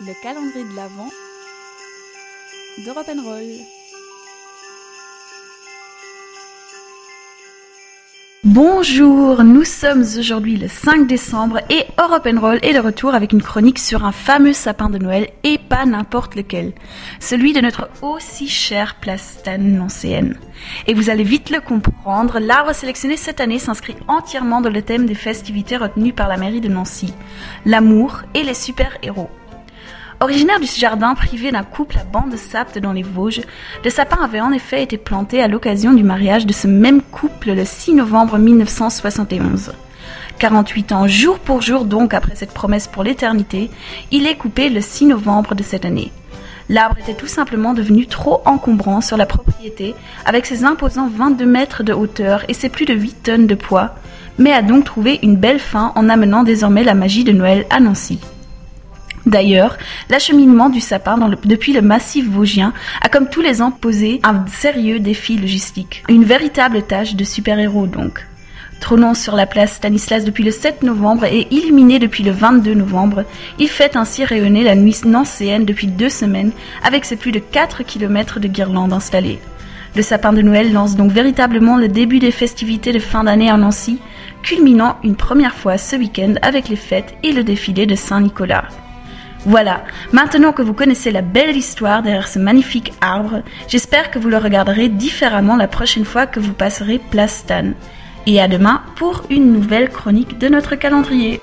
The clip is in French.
le calendrier de l'Avent de Roll. Bonjour, nous sommes aujourd'hui le 5 décembre et Europe Roll est de retour avec une chronique sur un fameux sapin de Noël et pas n'importe lequel, celui de notre aussi chère plastane nancéenne. Et vous allez vite le comprendre, l'arbre sélectionné cette année s'inscrit entièrement dans le thème des festivités retenues par la mairie de Nancy, l'amour et les super-héros. Originaire du jardin privé d'un couple à bande de Sapte dans les Vosges, le sapin avait en effet été planté à l'occasion du mariage de ce même couple le 6 novembre 1971. 48 ans jour pour jour donc après cette promesse pour l'éternité, il est coupé le 6 novembre de cette année. L'arbre était tout simplement devenu trop encombrant sur la propriété avec ses imposants 22 mètres de hauteur et ses plus de 8 tonnes de poids, mais a donc trouvé une belle fin en amenant désormais la magie de Noël à Nancy. D'ailleurs, l'acheminement du sapin depuis le massif vosgien a comme tous les ans posé un sérieux défi logistique. Une véritable tâche de super-héros donc. Trônant sur la place Stanislas depuis le 7 novembre et illuminé depuis le 22 novembre, il fait ainsi rayonner la nuit nancéenne depuis deux semaines avec ses plus de 4 km de guirlandes installées. Le sapin de Noël lance donc véritablement le début des festivités de fin d'année à Nancy, culminant une première fois ce week-end avec les fêtes et le défilé de Saint-Nicolas. Voilà, maintenant que vous connaissez la belle histoire derrière ce magnifique arbre, j'espère que vous le regarderez différemment la prochaine fois que vous passerez Place Stan. Et à demain pour une nouvelle chronique de notre calendrier.